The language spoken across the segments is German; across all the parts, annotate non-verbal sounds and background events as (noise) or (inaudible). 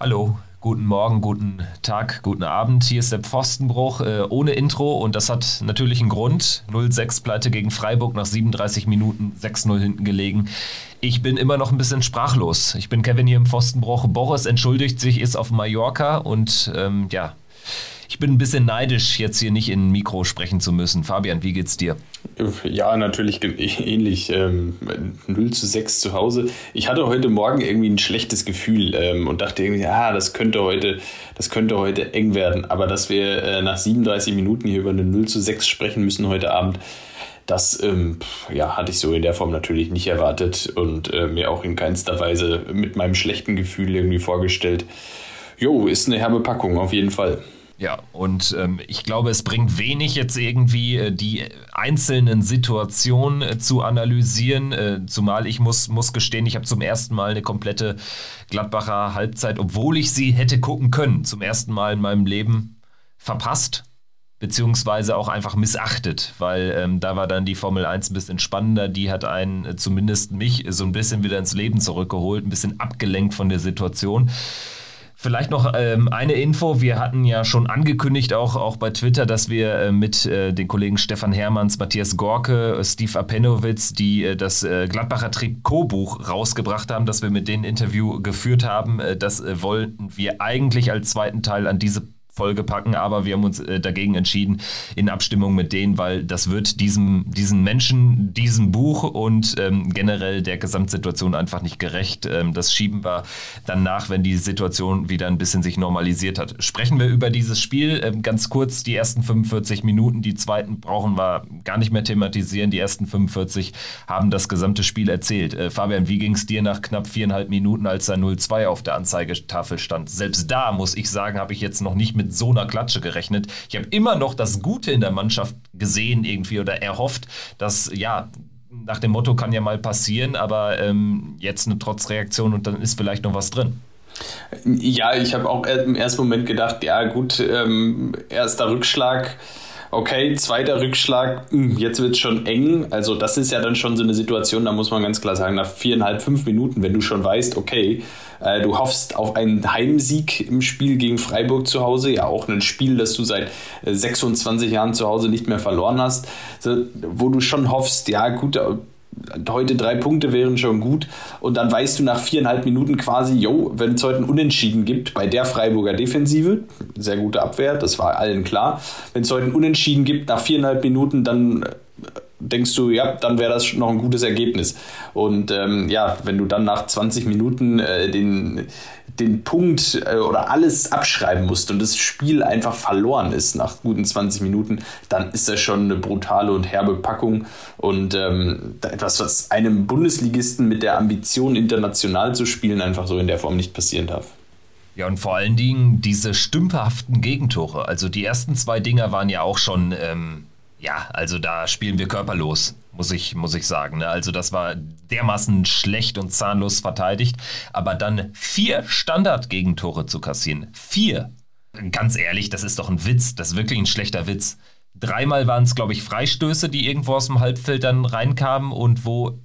Hallo, guten Morgen, guten Tag, guten Abend. Hier ist der Pfostenbruch äh, ohne Intro und das hat natürlich einen Grund. 0-6 Pleite gegen Freiburg nach 37 Minuten 6-0 hinten gelegen. Ich bin immer noch ein bisschen sprachlos. Ich bin Kevin hier im Pfostenbruch. Boris entschuldigt sich, ist auf Mallorca und ähm, ja, ich bin ein bisschen neidisch, jetzt hier nicht in Mikro sprechen zu müssen. Fabian, wie geht's dir? Ja, natürlich (laughs) ähnlich. Ähm, 0 zu 6 zu Hause. Ich hatte heute Morgen irgendwie ein schlechtes Gefühl ähm, und dachte irgendwie, ja, das könnte heute, das könnte heute eng werden. Aber dass wir äh, nach 37 Minuten hier über eine 0 zu 6 sprechen müssen heute Abend, das ähm, ja, hatte ich so in der Form natürlich nicht erwartet und äh, mir auch in keinster Weise mit meinem schlechten Gefühl irgendwie vorgestellt. Jo, ist eine herbe Packung, auf jeden Fall. Ja, und ähm, ich glaube, es bringt wenig, jetzt irgendwie äh, die einzelnen Situationen äh, zu analysieren. Äh, zumal ich muss, muss gestehen, ich habe zum ersten Mal eine komplette Gladbacher Halbzeit, obwohl ich sie hätte gucken können, zum ersten Mal in meinem Leben verpasst beziehungsweise auch einfach missachtet, weil ähm, da war dann die Formel 1 ein bisschen spannender, die hat einen, äh, zumindest mich, so ein bisschen wieder ins Leben zurückgeholt, ein bisschen abgelenkt von der Situation. Vielleicht noch ähm, eine Info. Wir hatten ja schon angekündigt, auch, auch bei Twitter, dass wir äh, mit äh, den Kollegen Stefan Hermanns, Matthias Gorke, äh, Steve Apenowitz, die äh, das äh, Gladbacher Trikotbuch rausgebracht haben, dass wir mit denen Interview geführt haben. Äh, das wollten wir eigentlich als zweiten Teil an diese Folge packen, aber wir haben uns äh, dagegen entschieden in Abstimmung mit denen, weil das wird diesem, diesen Menschen, diesem Buch und ähm, generell der Gesamtsituation einfach nicht gerecht. Ähm, das schieben wir dann nach, wenn die Situation wieder ein bisschen sich normalisiert hat. Sprechen wir über dieses Spiel ähm, ganz kurz. Die ersten 45 Minuten, die zweiten brauchen wir gar nicht mehr thematisieren. Die ersten 45 haben das gesamte Spiel erzählt. Äh, Fabian, wie ging es dir nach knapp viereinhalb Minuten, als da 0-2 auf der Anzeigetafel stand? Selbst da, muss ich sagen, habe ich jetzt noch nicht mit mit so einer Klatsche gerechnet. Ich habe immer noch das Gute in der Mannschaft gesehen irgendwie oder erhofft, dass ja nach dem Motto kann ja mal passieren, aber ähm, jetzt eine Trotzreaktion und dann ist vielleicht noch was drin. Ja, ich habe auch im ersten Moment gedacht, ja gut, ähm, erster Rückschlag okay, zweiter Rückschlag, hm, jetzt wird es schon eng. Also das ist ja dann schon so eine Situation, da muss man ganz klar sagen, nach viereinhalb, fünf Minuten, wenn du schon weißt, okay, äh, du hoffst auf einen Heimsieg im Spiel gegen Freiburg zu Hause, ja auch ein Spiel, das du seit 26 äh, Jahren zu Hause nicht mehr verloren hast, wo du schon hoffst, ja gut, heute drei Punkte wären schon gut. Und dann weißt du nach viereinhalb Minuten quasi, jo, wenn es heute ein Unentschieden gibt bei der Freiburger Defensive, sehr gute Abwehr, das war allen klar. Wenn es heute ein Unentschieden gibt nach viereinhalb Minuten, dann äh, denkst du, ja, dann wäre das noch ein gutes Ergebnis. Und ähm, ja, wenn du dann nach 20 Minuten äh, den, den Punkt äh, oder alles abschreiben musst und das Spiel einfach verloren ist nach guten 20 Minuten, dann ist das schon eine brutale und herbe Packung und ähm, etwas, was einem Bundesligisten mit der Ambition, international zu spielen, einfach so in der Form nicht passieren darf. Ja, und vor allen Dingen diese stümperhaften Gegentore. Also die ersten zwei Dinger waren ja auch schon ähm, ja, also da spielen wir körperlos, muss ich, muss ich sagen. Ne? Also das war dermaßen schlecht und zahnlos verteidigt. Aber dann vier Standard-Gegentore zu kassieren. Vier. Ganz ehrlich, das ist doch ein Witz. Das ist wirklich ein schlechter Witz. Dreimal waren es, glaube ich, Freistöße, die irgendwo aus dem Halbfeld dann reinkamen und wo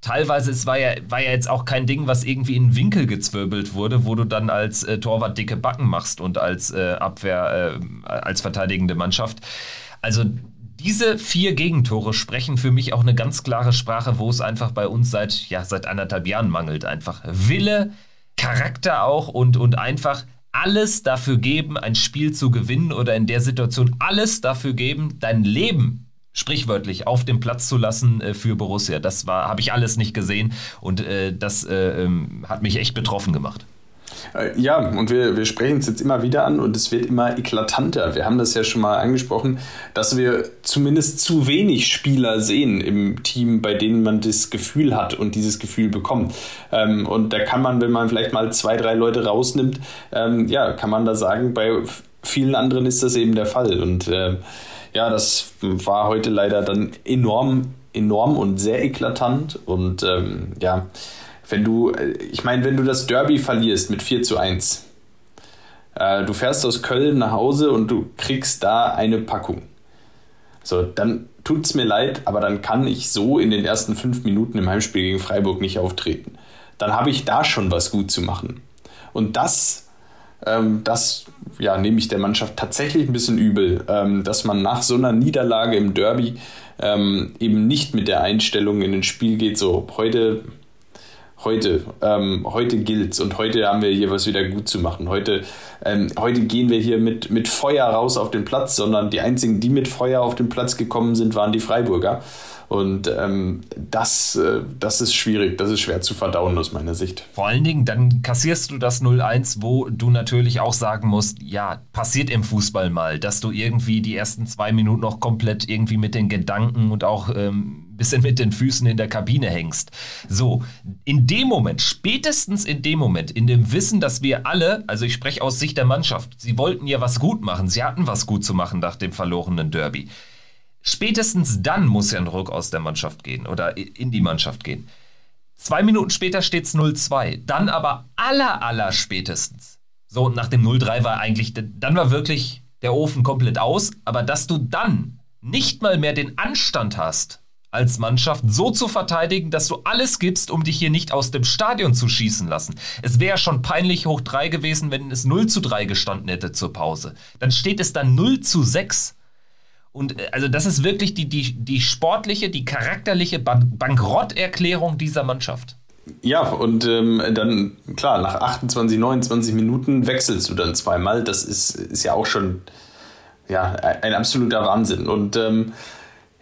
teilweise, es war ja, war ja jetzt auch kein Ding, was irgendwie in Winkel gezwirbelt wurde, wo du dann als äh, Torwart dicke Backen machst und als äh, Abwehr, äh, als verteidigende Mannschaft. Also diese vier Gegentore sprechen für mich auch eine ganz klare Sprache, wo es einfach bei uns seit, ja, seit anderthalb Jahren mangelt. Einfach Wille, Charakter auch und, und einfach alles dafür geben, ein Spiel zu gewinnen oder in der Situation alles dafür geben, dein Leben sprichwörtlich auf dem Platz zu lassen äh, für Borussia. Das habe ich alles nicht gesehen und äh, das äh, ähm, hat mich echt betroffen gemacht. Äh, ja, und wir, wir sprechen es jetzt immer wieder an und es wird immer eklatanter. Wir haben das ja schon mal angesprochen, dass wir zumindest zu wenig Spieler sehen im Team, bei denen man das Gefühl hat und dieses Gefühl bekommt. Ähm, und da kann man, wenn man vielleicht mal zwei, drei Leute rausnimmt, ähm, ja, kann man da sagen, bei vielen anderen ist das eben der Fall. Und äh, ja, das war heute leider dann enorm, enorm und sehr eklatant. Und ähm, ja, wenn du, äh, ich meine, wenn du das Derby verlierst mit 4 zu 1, äh, du fährst aus Köln nach Hause und du kriegst da eine Packung. So, dann tut es mir leid, aber dann kann ich so in den ersten fünf Minuten im Heimspiel gegen Freiburg nicht auftreten. Dann habe ich da schon was gut zu machen. Und das ähm, das ja, nehme ich der Mannschaft tatsächlich ein bisschen übel, ähm, dass man nach so einer Niederlage im Derby ähm, eben nicht mit der Einstellung in ein Spiel geht, so heute heute, ähm, heute gilt's und heute haben wir hier was wieder gut zu machen. Heute, ähm, heute gehen wir hier mit, mit Feuer raus auf den Platz, sondern die einzigen, die mit Feuer auf den Platz gekommen sind, waren die Freiburger. Und ähm, das, äh, das ist schwierig, das ist schwer zu verdauen aus meiner Sicht. Vor allen Dingen, dann kassierst du das 0-1, wo du natürlich auch sagen musst, ja, passiert im Fußball mal, dass du irgendwie die ersten zwei Minuten noch komplett irgendwie mit den Gedanken und auch ähm, bisschen mit den Füßen in der Kabine hängst. So, in dem Moment, spätestens in dem Moment, in dem Wissen, dass wir alle, also ich spreche aus Sicht der Mannschaft, sie wollten ja was gut machen, sie hatten was gut zu machen nach dem verlorenen Derby. Spätestens dann muss ja ein Ruck aus der Mannschaft gehen oder in die Mannschaft gehen. Zwei Minuten später steht es 0-2. Dann aber aller, aller spätestens. So, nach dem 0-3 war eigentlich, dann war wirklich der Ofen komplett aus. Aber dass du dann nicht mal mehr den Anstand hast, als Mannschaft so zu verteidigen, dass du alles gibst, um dich hier nicht aus dem Stadion zu schießen lassen. Es wäre schon peinlich hoch 3 gewesen, wenn es 0 zu 3 gestanden hätte zur Pause. Dann steht es dann 0 zu 6. Und äh, also das ist wirklich die, die, die sportliche, die charakterliche Ban Bankrotterklärung dieser Mannschaft. Ja, und ähm, dann, klar, nach 28, 29 Minuten wechselst du dann zweimal. Das ist, ist ja auch schon ja, ein absoluter Wahnsinn. Und ähm,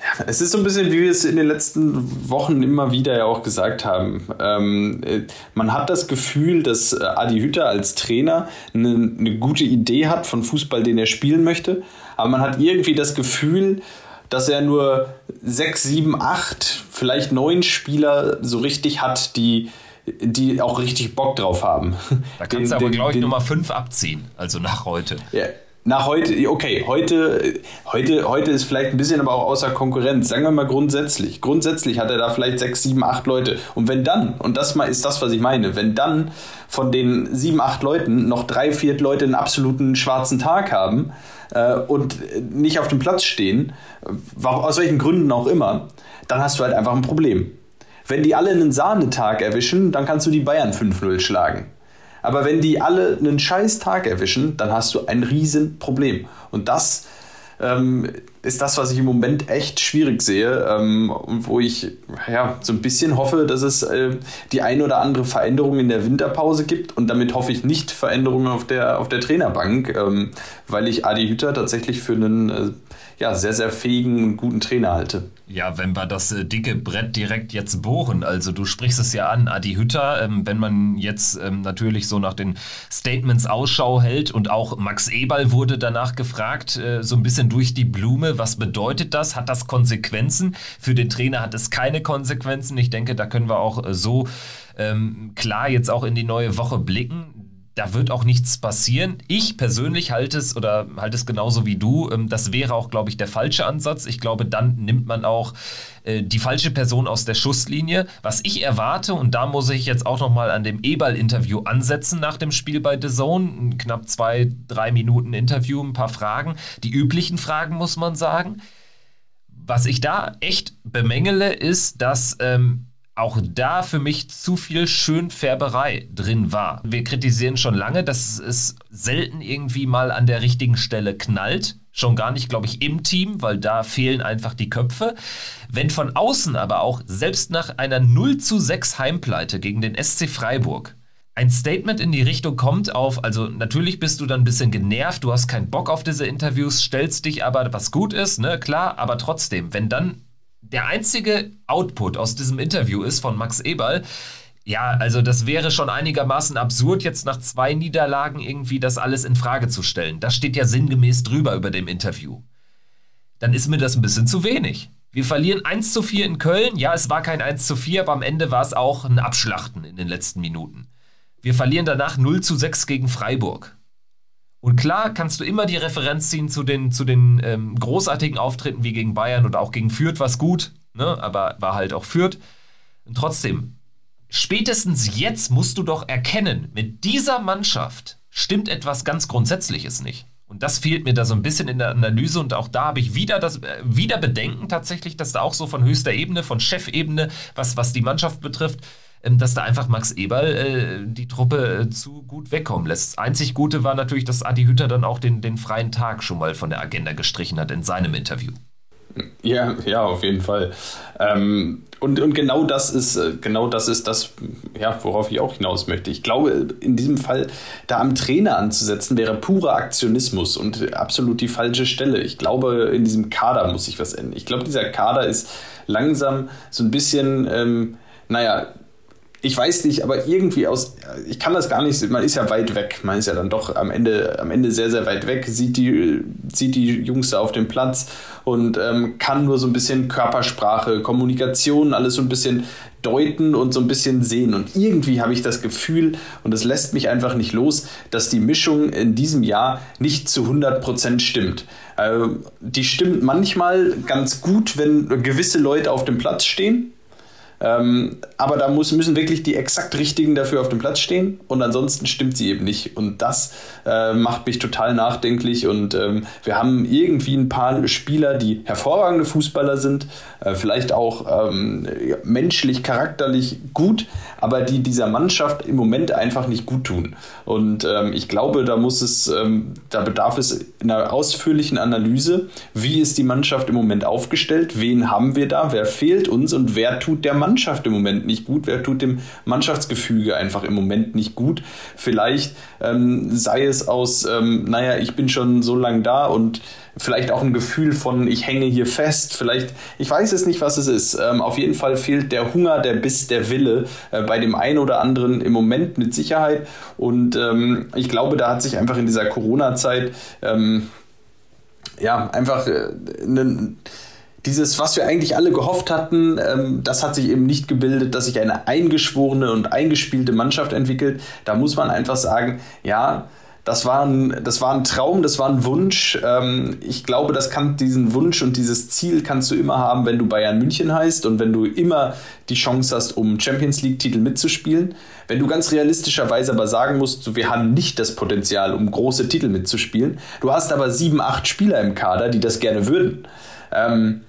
ja, es ist so ein bisschen, wie wir es in den letzten Wochen immer wieder ja auch gesagt haben. Ähm, äh, man hat das Gefühl, dass äh, Adi Hütter als Trainer eine, eine gute Idee hat von Fußball, den er spielen möchte aber man hat irgendwie das Gefühl, dass er nur sechs, sieben, acht, vielleicht neun Spieler so richtig hat, die, die auch richtig Bock drauf haben. Da kannst den, du aber, glaube ich, Nummer fünf abziehen, also nach heute. Ja. Nach heute, okay, heute, heute, heute ist vielleicht ein bisschen aber auch außer Konkurrenz. Sagen wir mal grundsätzlich. Grundsätzlich hat er da vielleicht sechs, sieben, acht Leute. Und wenn dann, und das mal ist das, was ich meine, wenn dann von den sieben, acht Leuten noch drei, vier Leute einen absoluten schwarzen Tag haben, äh, und nicht auf dem Platz stehen, aus welchen Gründen auch immer, dann hast du halt einfach ein Problem. Wenn die alle einen Sahnetag erwischen, dann kannst du die Bayern 5-0 schlagen. Aber wenn die alle einen scheiß Tag erwischen, dann hast du ein Riesenproblem. Und das ähm, ist das, was ich im Moment echt schwierig sehe ähm, und wo ich ja, so ein bisschen hoffe, dass es äh, die ein oder andere Veränderung in der Winterpause gibt. Und damit hoffe ich nicht Veränderungen auf der, auf der Trainerbank, ähm, weil ich Adi Hütter tatsächlich für einen äh, ja, sehr, sehr fähigen und guten Trainer halte. Ja, wenn wir das äh, dicke Brett direkt jetzt bohren, also du sprichst es ja an, Adi Hütter, ähm, wenn man jetzt ähm, natürlich so nach den Statements Ausschau hält und auch Max Eberl wurde danach gefragt, äh, so ein bisschen durch die Blume, was bedeutet das? Hat das Konsequenzen? Für den Trainer hat es keine Konsequenzen. Ich denke, da können wir auch äh, so ähm, klar jetzt auch in die neue Woche blicken da wird auch nichts passieren. Ich persönlich halte es oder halte es genauso wie du. Ähm, das wäre auch, glaube ich, der falsche Ansatz. Ich glaube, dann nimmt man auch äh, die falsche Person aus der Schusslinie. Was ich erwarte, und da muss ich jetzt auch nochmal an dem Eberl-Interview ansetzen nach dem Spiel bei The Zone. Knapp zwei, drei Minuten Interview, ein paar Fragen. Die üblichen Fragen, muss man sagen. Was ich da echt bemängele, ist, dass ähm, auch da für mich zu viel Schönfärberei drin war. Wir kritisieren schon lange, dass es selten irgendwie mal an der richtigen Stelle knallt. Schon gar nicht, glaube ich, im Team, weil da fehlen einfach die Köpfe. Wenn von außen aber auch, selbst nach einer 0 zu 6 Heimpleite gegen den SC Freiburg, ein Statement in die Richtung kommt auf, also natürlich bist du dann ein bisschen genervt, du hast keinen Bock auf diese Interviews, stellst dich aber, was gut ist, ne, klar, aber trotzdem, wenn dann der einzige Output aus diesem Interview ist von Max Eberl, ja, also das wäre schon einigermaßen absurd, jetzt nach zwei Niederlagen irgendwie das alles in Frage zu stellen. Das steht ja sinngemäß drüber über dem Interview. Dann ist mir das ein bisschen zu wenig. Wir verlieren 1 zu 4 in Köln. Ja, es war kein 1 zu 4, aber am Ende war es auch ein Abschlachten in den letzten Minuten. Wir verlieren danach 0 zu 6 gegen Freiburg. Und klar kannst du immer die Referenz ziehen zu den, zu den ähm, großartigen Auftritten wie gegen Bayern oder auch gegen Fürth, was gut, ne? aber war halt auch Fürth. Und trotzdem, spätestens jetzt musst du doch erkennen, mit dieser Mannschaft stimmt etwas ganz Grundsätzliches nicht. Und das fehlt mir da so ein bisschen in der Analyse und auch da habe ich wieder das äh, wieder Bedenken tatsächlich, dass da auch so von höchster Ebene, von Chefebene, was, was die Mannschaft betrifft, dass da einfach Max Eberl äh, die Truppe äh, zu gut wegkommen lässt. Das einzig Gute war natürlich, dass Adi Hütter dann auch den, den freien Tag schon mal von der Agenda gestrichen hat in seinem Interview. Ja, ja, auf jeden Fall. Ähm, und, und genau das ist, äh, genau das ist das, ja, worauf ich auch hinaus möchte. Ich glaube, in diesem Fall da am Trainer anzusetzen, wäre purer Aktionismus und absolut die falsche Stelle. Ich glaube, in diesem Kader muss sich was ändern. Ich glaube, dieser Kader ist langsam so ein bisschen, ähm, naja, ich weiß nicht, aber irgendwie aus, ich kann das gar nicht, man ist ja weit weg, man ist ja dann doch am Ende, am Ende sehr, sehr weit weg, sieht die, sieht die Jungs da auf dem Platz und ähm, kann nur so ein bisschen Körpersprache, Kommunikation, alles so ein bisschen deuten und so ein bisschen sehen. Und irgendwie habe ich das Gefühl, und es lässt mich einfach nicht los, dass die Mischung in diesem Jahr nicht zu 100% stimmt. Äh, die stimmt manchmal ganz gut, wenn gewisse Leute auf dem Platz stehen ähm, aber da muss, müssen wirklich die exakt richtigen dafür auf dem Platz stehen und ansonsten stimmt sie eben nicht. Und das äh, macht mich total nachdenklich. Und ähm, wir haben irgendwie ein paar Spieler, die hervorragende Fußballer sind, äh, vielleicht auch ähm, menschlich, charakterlich gut, aber die dieser Mannschaft im Moment einfach nicht gut tun. Und ähm, ich glaube, da muss es, ähm, da bedarf es einer ausführlichen Analyse, wie ist die Mannschaft im Moment aufgestellt, wen haben wir da, wer fehlt uns? Und wer tut der Mannschaft im Moment nicht gut, wer tut dem Mannschaftsgefüge einfach im Moment nicht gut. Vielleicht ähm, sei es aus, ähm, naja, ich bin schon so lange da und vielleicht auch ein Gefühl von, ich hänge hier fest, vielleicht, ich weiß es nicht, was es ist. Ähm, auf jeden Fall fehlt der Hunger, der Biss, der Wille äh, bei dem einen oder anderen im Moment mit Sicherheit. Und ähm, ich glaube, da hat sich einfach in dieser Corona-Zeit ähm, ja einfach äh, ne, dieses, was wir eigentlich alle gehofft hatten, ähm, das hat sich eben nicht gebildet, dass sich eine eingeschworene und eingespielte Mannschaft entwickelt. Da muss man einfach sagen, ja, das war ein, das war ein Traum, das war ein Wunsch. Ähm, ich glaube, das kann diesen Wunsch und dieses Ziel kannst du immer haben, wenn du Bayern München heißt und wenn du immer die Chance hast, um Champions League-Titel mitzuspielen. Wenn du ganz realistischerweise aber sagen musst, wir haben nicht das Potenzial, um große Titel mitzuspielen, du hast aber sieben, acht Spieler im Kader, die das gerne würden. Ähm,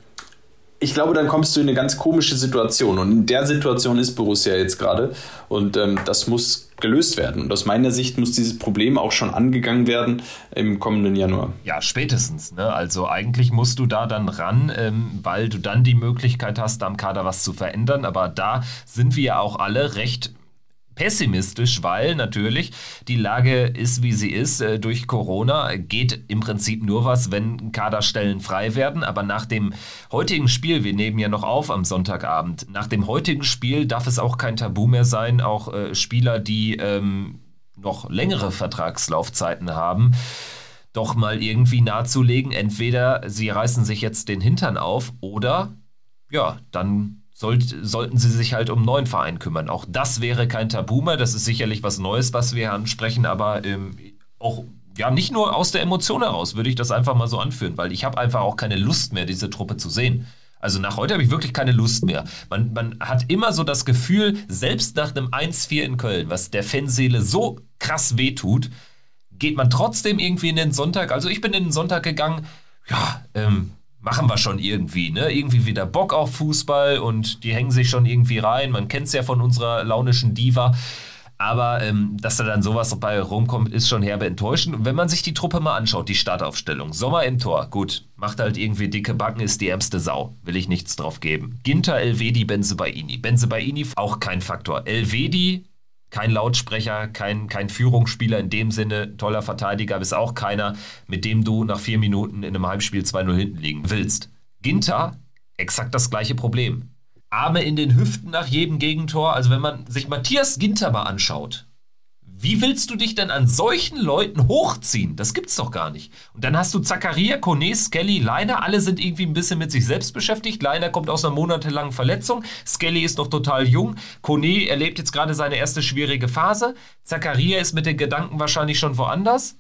ich glaube, dann kommst du in eine ganz komische Situation. Und in der Situation ist Borussia jetzt gerade. Und ähm, das muss gelöst werden. Und aus meiner Sicht muss dieses Problem auch schon angegangen werden im kommenden Januar. Ja, spätestens. Ne? Also eigentlich musst du da dann ran, ähm, weil du dann die Möglichkeit hast, am Kader was zu verändern. Aber da sind wir ja auch alle recht pessimistisch, weil natürlich die Lage ist, wie sie ist. Äh, durch Corona geht im Prinzip nur was, wenn Kaderstellen frei werden. Aber nach dem heutigen Spiel, wir nehmen ja noch auf am Sonntagabend, nach dem heutigen Spiel darf es auch kein Tabu mehr sein, auch äh, Spieler, die ähm, noch längere Vertragslaufzeiten haben, doch mal irgendwie nahezulegen. Entweder sie reißen sich jetzt den Hintern auf oder ja, dann sollt, sollten sie sich halt um einen neuen Verein kümmern. Auch das wäre kein Tabu mehr. Das ist sicherlich was Neues, was wir ansprechen, aber ähm, auch ja, nicht nur aus der Emotion heraus würde ich das einfach mal so anführen, weil ich habe einfach auch keine Lust mehr, diese Truppe zu sehen. Also nach heute habe ich wirklich keine Lust mehr. Man, man hat immer so das Gefühl, selbst nach einem 1-4 in Köln, was der Fanseele so krass wehtut, geht man trotzdem irgendwie in den Sonntag. Also ich bin in den Sonntag gegangen, ja, ähm, machen wir schon irgendwie, ne? Irgendwie wieder Bock auf Fußball und die hängen sich schon irgendwie rein. Man kennt es ja von unserer launischen Diva. Aber ähm, dass da dann sowas bei rumkommt, ist schon herbe enttäuschend. Und wenn man sich die Truppe mal anschaut, die Startaufstellung, Sommer im Tor, gut, macht halt irgendwie dicke Backen, ist die ärmste Sau. Will ich nichts drauf geben. Ginter, Elvedi, Benzebaini. Benzebaini auch kein Faktor. Elvedi kein Lautsprecher, kein, kein Führungsspieler in dem Sinne, toller Verteidiger, bist auch keiner, mit dem du nach vier Minuten in einem Heimspiel 2-0 hinten liegen willst. Ginter, exakt das gleiche Problem. Arme in den Hüften nach jedem Gegentor. Also wenn man sich Matthias Ginter mal anschaut, wie willst du dich denn an solchen Leuten hochziehen? Das gibt's doch gar nicht. Und dann hast du Zakaria, Kone, Skelly, Leiner. Alle sind irgendwie ein bisschen mit sich selbst beschäftigt. Leiner kommt aus einer monatelangen Verletzung. Skelly ist noch total jung. Kone erlebt jetzt gerade seine erste schwierige Phase. Zakaria ist mit den Gedanken wahrscheinlich schon woanders.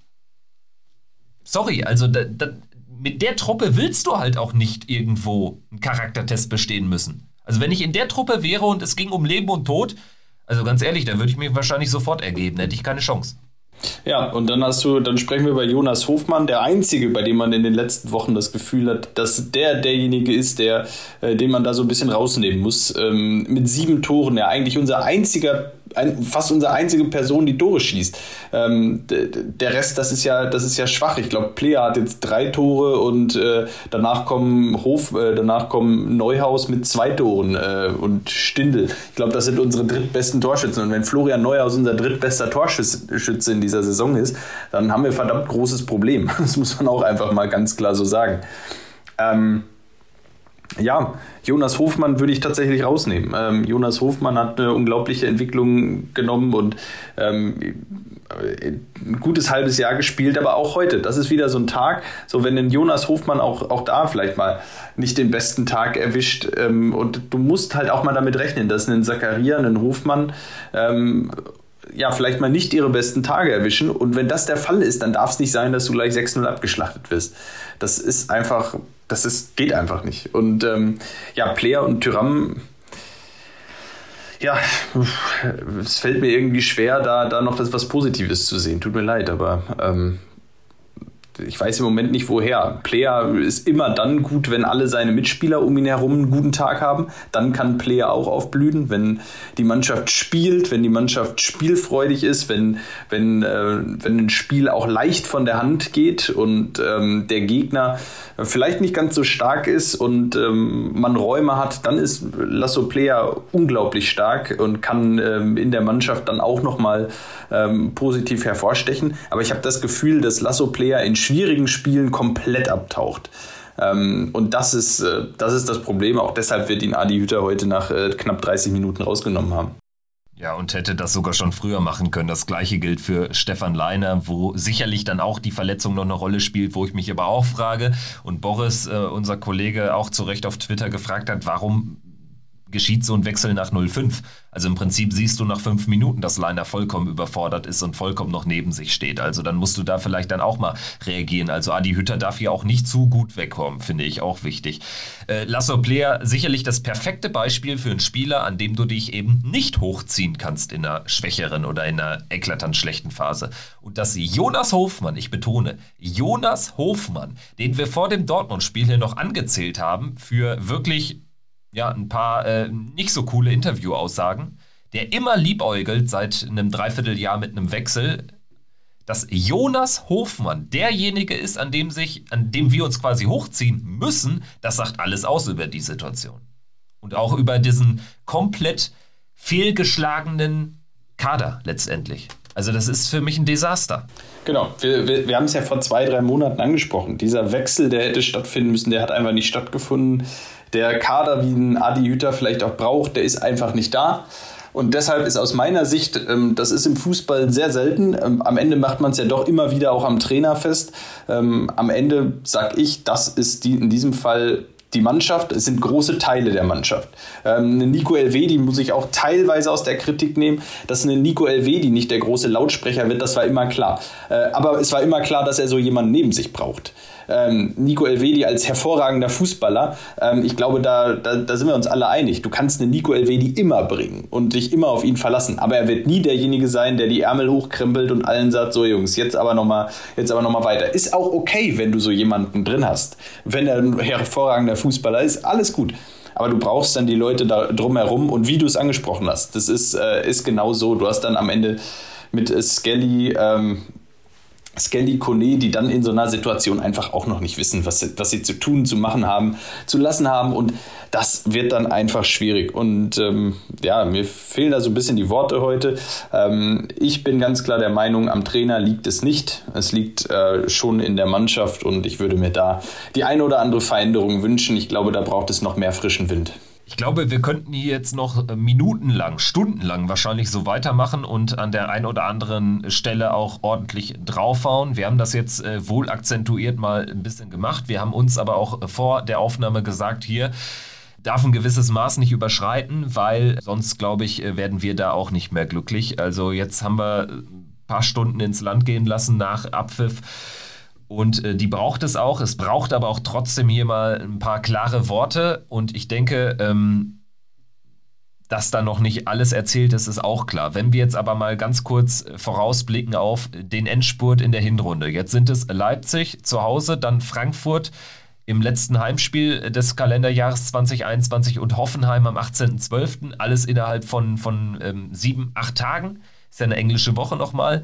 Sorry, also da, da, mit der Truppe willst du halt auch nicht irgendwo einen Charaktertest bestehen müssen. Also wenn ich in der Truppe wäre und es ging um Leben und Tod, also ganz ehrlich, da würde ich mich wahrscheinlich sofort ergeben, hätte ich keine Chance. Ja, und dann hast du, dann sprechen wir über Jonas Hofmann, der einzige, bei dem man in den letzten Wochen das Gefühl hat, dass der derjenige ist, der, äh, den man da so ein bisschen rausnehmen muss. Ähm, mit sieben Toren, ja eigentlich unser einziger ein, fast unsere einzige Person, die Tore schießt. Ähm, der Rest, das ist ja, das ist ja schwach. Ich glaube, Player hat jetzt drei Tore und äh, danach kommen Hof, äh, danach kommen Neuhaus mit zwei Toren äh, und Stindel. Ich glaube, das sind unsere drittbesten Torschützen. Und wenn Florian Neuhaus unser drittbester Torschütze in dieser Saison ist, dann haben wir verdammt großes Problem. (laughs) Das muss man auch einfach mal ganz klar so sagen. Ähm, ja, Jonas Hofmann würde ich tatsächlich rausnehmen. Ähm, Jonas Hofmann hat eine unglaubliche Entwicklung genommen und ähm, ein gutes halbes Jahr gespielt, aber auch heute. Das ist wieder so ein Tag, so wenn ein Jonas Hofmann auch, auch da vielleicht mal nicht den besten Tag erwischt ähm, und du musst halt auch mal damit rechnen, dass ein Zakaria, ein Hofmann ähm, ja, vielleicht mal nicht ihre besten Tage erwischen. Und wenn das der Fall ist, dann darf es nicht sein, dass du gleich 6-0 abgeschlachtet wirst. Das ist einfach das ist, geht einfach nicht. Und ähm, ja, Player und Tyram, ja, es fällt mir irgendwie schwer, da, da noch das was Positives zu sehen. Tut mir leid, aber ähm, ich weiß im Moment nicht woher. Player ist immer dann gut, wenn alle seine Mitspieler um ihn herum einen guten Tag haben. Dann kann Player auch aufblühen, wenn die Mannschaft spielt, wenn die Mannschaft spielfreudig ist, wenn, wenn, äh, wenn ein Spiel auch leicht von der Hand geht und ähm, der Gegner vielleicht nicht ganz so stark ist und ähm, man Räume hat, dann ist Lasso Player unglaublich stark und kann ähm, in der Mannschaft dann auch nochmal ähm, positiv hervorstechen. Aber ich habe das Gefühl, dass Lasso Player in schwierigen Spielen komplett abtaucht. Ähm, und das ist, äh, das ist das Problem. Auch deshalb wird ihn Adi Hütter heute nach äh, knapp 30 Minuten rausgenommen haben. Ja, und hätte das sogar schon früher machen können. Das gleiche gilt für Stefan Leiner, wo sicherlich dann auch die Verletzung noch eine Rolle spielt, wo ich mich aber auch frage und Boris, äh, unser Kollege, auch zu Recht auf Twitter gefragt hat, warum geschieht so ein Wechsel nach 05. Also im Prinzip siehst du nach fünf Minuten, dass Leiner vollkommen überfordert ist und vollkommen noch neben sich steht. Also dann musst du da vielleicht dann auch mal reagieren. Also Adi Hütter darf hier auch nicht zu gut wegkommen, finde ich auch wichtig. Äh, Lasso Player sicherlich das perfekte Beispiel für einen Spieler, an dem du dich eben nicht hochziehen kannst in einer schwächeren oder in einer eklatant schlechten Phase. Und dass Jonas Hofmann, ich betone, Jonas Hofmann, den wir vor dem Dortmund-Spiel hier noch angezählt haben, für wirklich ja, ein paar äh, nicht so coole Interviewaussagen, der immer liebäugelt seit einem Dreivierteljahr mit einem Wechsel, dass Jonas Hofmann derjenige ist, an dem sich, an dem wir uns quasi hochziehen müssen, das sagt alles aus über die Situation. Und auch über diesen komplett fehlgeschlagenen Kader letztendlich. Also das ist für mich ein Desaster. Genau, wir, wir, wir haben es ja vor zwei, drei Monaten angesprochen. Dieser Wechsel, der hätte stattfinden müssen, der hat einfach nicht stattgefunden der Kader, wie ein Adi Hütter vielleicht auch braucht, der ist einfach nicht da. Und deshalb ist aus meiner Sicht, ähm, das ist im Fußball sehr selten. Ähm, am Ende macht man es ja doch immer wieder auch am Trainer fest. Ähm, am Ende sage ich, das ist die, in diesem Fall die Mannschaft, es sind große Teile der Mannschaft. Ähm, Nico Elvedi muss ich auch teilweise aus der Kritik nehmen, dass eine Nico Elvedi nicht der große Lautsprecher wird, das war immer klar. Äh, aber es war immer klar, dass er so jemanden neben sich braucht ähm, Nico Elvedi als hervorragender Fußballer. Ähm, ich glaube, da, da, da, sind wir uns alle einig. Du kannst einen Nico Elvedi immer bringen und dich immer auf ihn verlassen. Aber er wird nie derjenige sein, der die Ärmel hochkrempelt und allen sagt, so Jungs, jetzt aber nochmal noch weiter. Ist auch okay, wenn du so jemanden drin hast. Wenn er ein hervorragender Fußballer ist, alles gut aber du brauchst dann die Leute da drumherum und wie du es angesprochen hast, das ist, äh, ist genau so. Du hast dann am Ende mit Skelly ähm, Skelly Kone, die dann in so einer Situation einfach auch noch nicht wissen, was sie, was sie zu tun, zu machen haben, zu lassen haben. Und das wird dann einfach schwierig. Und ähm, ja, mir fehlen da so ein bisschen die Worte heute. Ähm, ich bin ganz klar der Meinung, am Trainer liegt es nicht. Es liegt äh, schon in der Mannschaft und ich würde mir da die eine oder andere Veränderung wünschen. Ich glaube, da braucht es noch mehr frischen Wind. Ich glaube, wir könnten hier jetzt noch äh, minutenlang, stundenlang wahrscheinlich so weitermachen und an der einen oder anderen Stelle auch ordentlich draufhauen. Wir haben das jetzt äh, wohl akzentuiert mal ein bisschen gemacht. Wir haben uns aber auch vor der Aufnahme gesagt, hier darf ein gewisses Maß nicht überschreiten, weil sonst, glaube ich, äh, werden wir da auch nicht mehr glücklich. Also jetzt haben wir ein paar Stunden ins Land gehen lassen nach Abpfiff und äh, die braucht es auch. Es braucht aber auch trotzdem hier mal ein paar klare Worte. Und ich denke, ähm, dass da noch nicht alles erzählt ist, ist auch klar. Wenn wir jetzt aber mal ganz kurz vorausblicken auf den Endspurt in der Hinrunde. Jetzt sind es Leipzig zu Hause, dann Frankfurt im letzten Heimspiel des Kalenderjahres 2021 und Hoffenheim am 18.12. Alles innerhalb von, von ähm, sieben, acht Tagen. Ist ja eine englische Woche nochmal.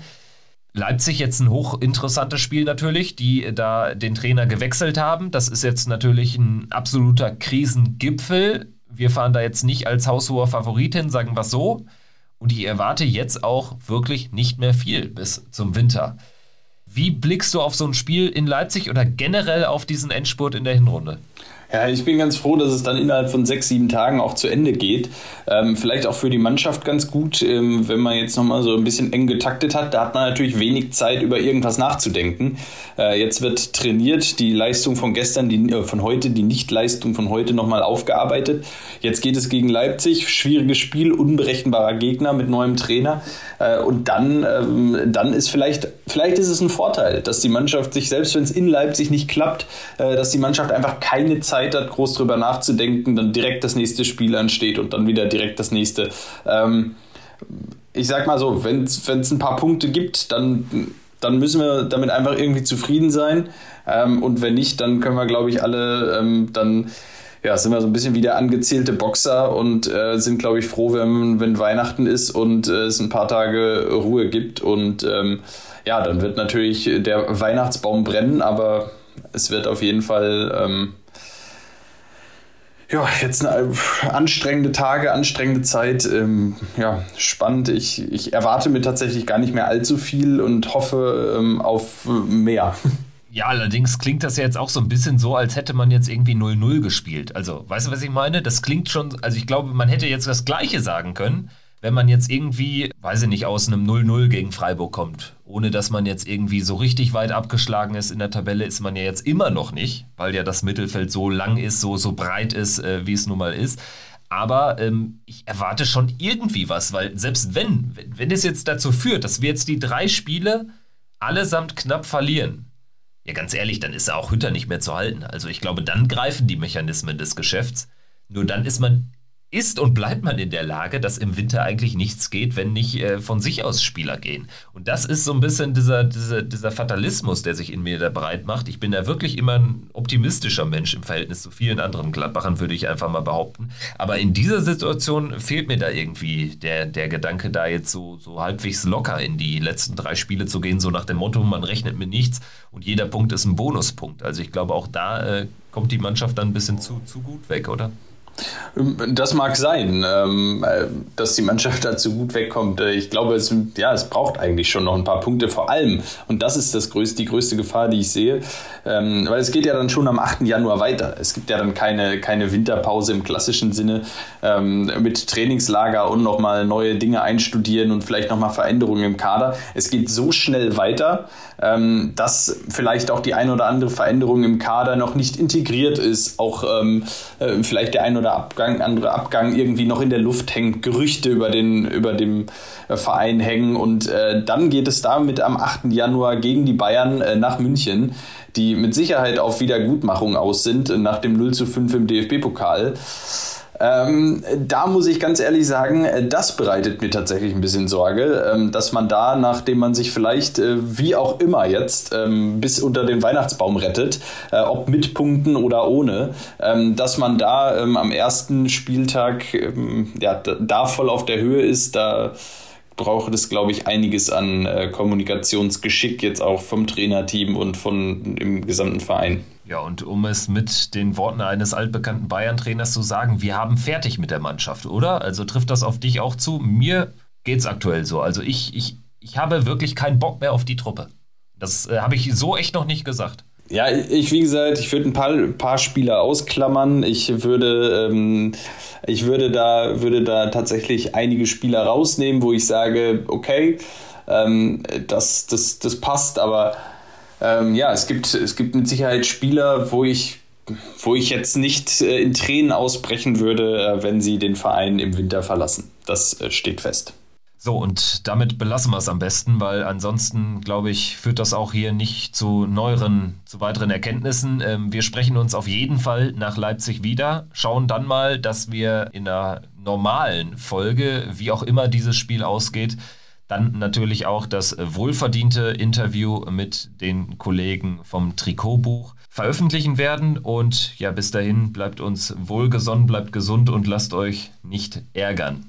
Leipzig jetzt ein hochinteressantes Spiel natürlich, die da den Trainer gewechselt haben. Das ist jetzt natürlich ein absoluter Krisengipfel. Wir fahren da jetzt nicht als haushoher Favorit hin, sagen wir so. Und ich erwarte jetzt auch wirklich nicht mehr viel bis zum Winter. Wie blickst du auf so ein Spiel in Leipzig oder generell auf diesen Endspurt in der Hinrunde? Ja, ich bin ganz froh, dass es dann innerhalb von sechs, sieben Tagen auch zu Ende geht. Ähm, vielleicht auch für die Mannschaft ganz gut, ähm, wenn man jetzt nochmal so ein bisschen eng getaktet hat. Da hat man natürlich wenig Zeit, über irgendwas nachzudenken. Äh, jetzt wird trainiert, die Leistung von gestern, die, äh, von heute, die Nichtleistung von heute nochmal aufgearbeitet. Jetzt geht es gegen Leipzig, schwieriges Spiel, unberechenbarer Gegner mit neuem Trainer. Äh, und dann, ähm, dann ist vielleicht, vielleicht ist es ein Vorteil, dass die Mannschaft sich, selbst wenn es in Leipzig nicht klappt, äh, dass die Mannschaft einfach keine Zeit hat, groß drüber nachzudenken, dann direkt das nächste Spiel ansteht und dann wieder direkt das nächste. Ähm, ich sag mal so, wenn es ein paar Punkte gibt, dann, dann müssen wir damit einfach irgendwie zufrieden sein. Ähm, und wenn nicht, dann können wir, glaube ich, alle ähm, dann ja, sind wir so ein bisschen wie der angezählte Boxer und äh, sind, glaube ich, froh, wenn, wenn Weihnachten ist und äh, es ein paar Tage Ruhe gibt. Und ähm, ja, dann wird natürlich der Weihnachtsbaum brennen, aber es wird auf jeden Fall ähm, ja, jetzt eine anstrengende Tage, anstrengende Zeit. Ähm, ja, spannend. Ich, ich erwarte mir tatsächlich gar nicht mehr allzu viel und hoffe ähm, auf mehr. (laughs) Ja, allerdings klingt das ja jetzt auch so ein bisschen so, als hätte man jetzt irgendwie 0-0 gespielt. Also, weißt du, was ich meine? Das klingt schon, also ich glaube, man hätte jetzt das Gleiche sagen können wenn man jetzt irgendwie, weiß ich nicht, aus einem 0-0 gegen Freiburg kommt, ohne dass man jetzt irgendwie so richtig weit abgeschlagen ist in der Tabelle, ist man ja jetzt immer noch nicht, weil ja das Mittelfeld so lang ist, so, so breit ist, äh, wie es nun mal ist. Aber ähm, ich erwarte schon irgendwie was, weil selbst wenn, wenn es jetzt dazu führt, dass wir jetzt die drei Spiele allesamt knapp verlieren, ja ganz ehrlich, dann ist auch Hütter nicht mehr zu halten. Also ich glaube, dann greifen die Mechanismen des Geschäfts. Nur dann ist man ist und bleibt man in der Lage, dass im Winter eigentlich nichts geht, wenn nicht äh, von sich aus Spieler gehen. Und das ist so ein bisschen dieser, dieser, dieser Fatalismus, der sich in mir da breit macht. Ich bin da wirklich immer ein optimistischer Mensch im Verhältnis zu vielen anderen Gladbachern, würde ich einfach mal behaupten. Aber in dieser Situation fehlt mir da irgendwie der, der Gedanke, da jetzt so, so halbwegs locker in die letzten drei Spiele zu gehen, so nach dem Motto, man rechnet mit nichts und jeder Punkt ist ein Bonuspunkt. Also ich glaube, auch da äh, kommt die Mannschaft dann ein bisschen zu, zu gut weg, oder? Das mag sein, ähm, äh, dass die Mannschaft (laughs) dazu gut wegkommt. Äh, ich glaube, es, ja, es braucht eigentlich schon noch ein paar Punkte, vor allem, und das ist das größte, die größte Gefahr, die ich sehe, ähm, weil es geht ja dann schon am 8. Januar weiter. Es gibt ja dann keine, keine Winterpause im klassischen Sinne ähm, mit Trainingslager und nochmal neue Dinge einstudieren und vielleicht nochmal Veränderungen im Kader. Es geht so schnell weiter, dass vielleicht auch die ein oder andere Veränderung im Kader noch nicht integriert ist, auch äh, vielleicht der ein oder Abgang, andere Abgang irgendwie noch in der Luft hängt, Gerüchte über den, über dem äh, Verein hängen und äh, dann geht es damit am 8. Januar gegen die Bayern äh, nach München, die mit Sicherheit auf Wiedergutmachung aus sind nach dem 0 zu 5 im DFB-Pokal. Ähm, da muss ich ganz ehrlich sagen, äh, das bereitet mir tatsächlich ein bisschen Sorge, ähm, dass man da, nachdem man sich vielleicht äh, wie auch immer jetzt ähm, bis unter den Weihnachtsbaum rettet, äh, ob mit Punkten oder ohne, ähm, dass man da ähm, am ersten Spieltag ähm, ja, da voll auf der Höhe ist, da braucht es, glaube ich, einiges an äh, Kommunikationsgeschick jetzt auch vom Trainerteam und von dem gesamten Verein. Ja, und um es mit den Worten eines altbekannten Bayern-Trainers zu sagen, wir haben fertig mit der Mannschaft, oder? Also trifft das auf dich auch zu? Mir geht es aktuell so. Also ich, ich, ich habe wirklich keinen Bock mehr auf die Truppe. Das äh, habe ich so echt noch nicht gesagt. Ja, ich, wie gesagt, ich würde ein paar, paar Spieler ausklammern. Ich würde, ähm, ich würde da, würde da tatsächlich einige Spieler rausnehmen, wo ich sage, okay, ähm, das, das, das passt, aber ähm, ja, es gibt, es gibt mit Sicherheit Spieler, wo ich, wo ich jetzt nicht äh, in Tränen ausbrechen würde, äh, wenn sie den Verein im Winter verlassen. Das äh, steht fest. So, und damit belassen wir es am besten, weil ansonsten, glaube ich, führt das auch hier nicht zu neueren, zu weiteren Erkenntnissen. Ähm, wir sprechen uns auf jeden Fall nach Leipzig wieder, schauen dann mal, dass wir in der normalen Folge, wie auch immer dieses Spiel ausgeht, dann natürlich auch das wohlverdiente Interview mit den Kollegen vom Trikotbuch veröffentlichen werden. Und ja, bis dahin bleibt uns wohlgesonnen, bleibt gesund und lasst euch nicht ärgern.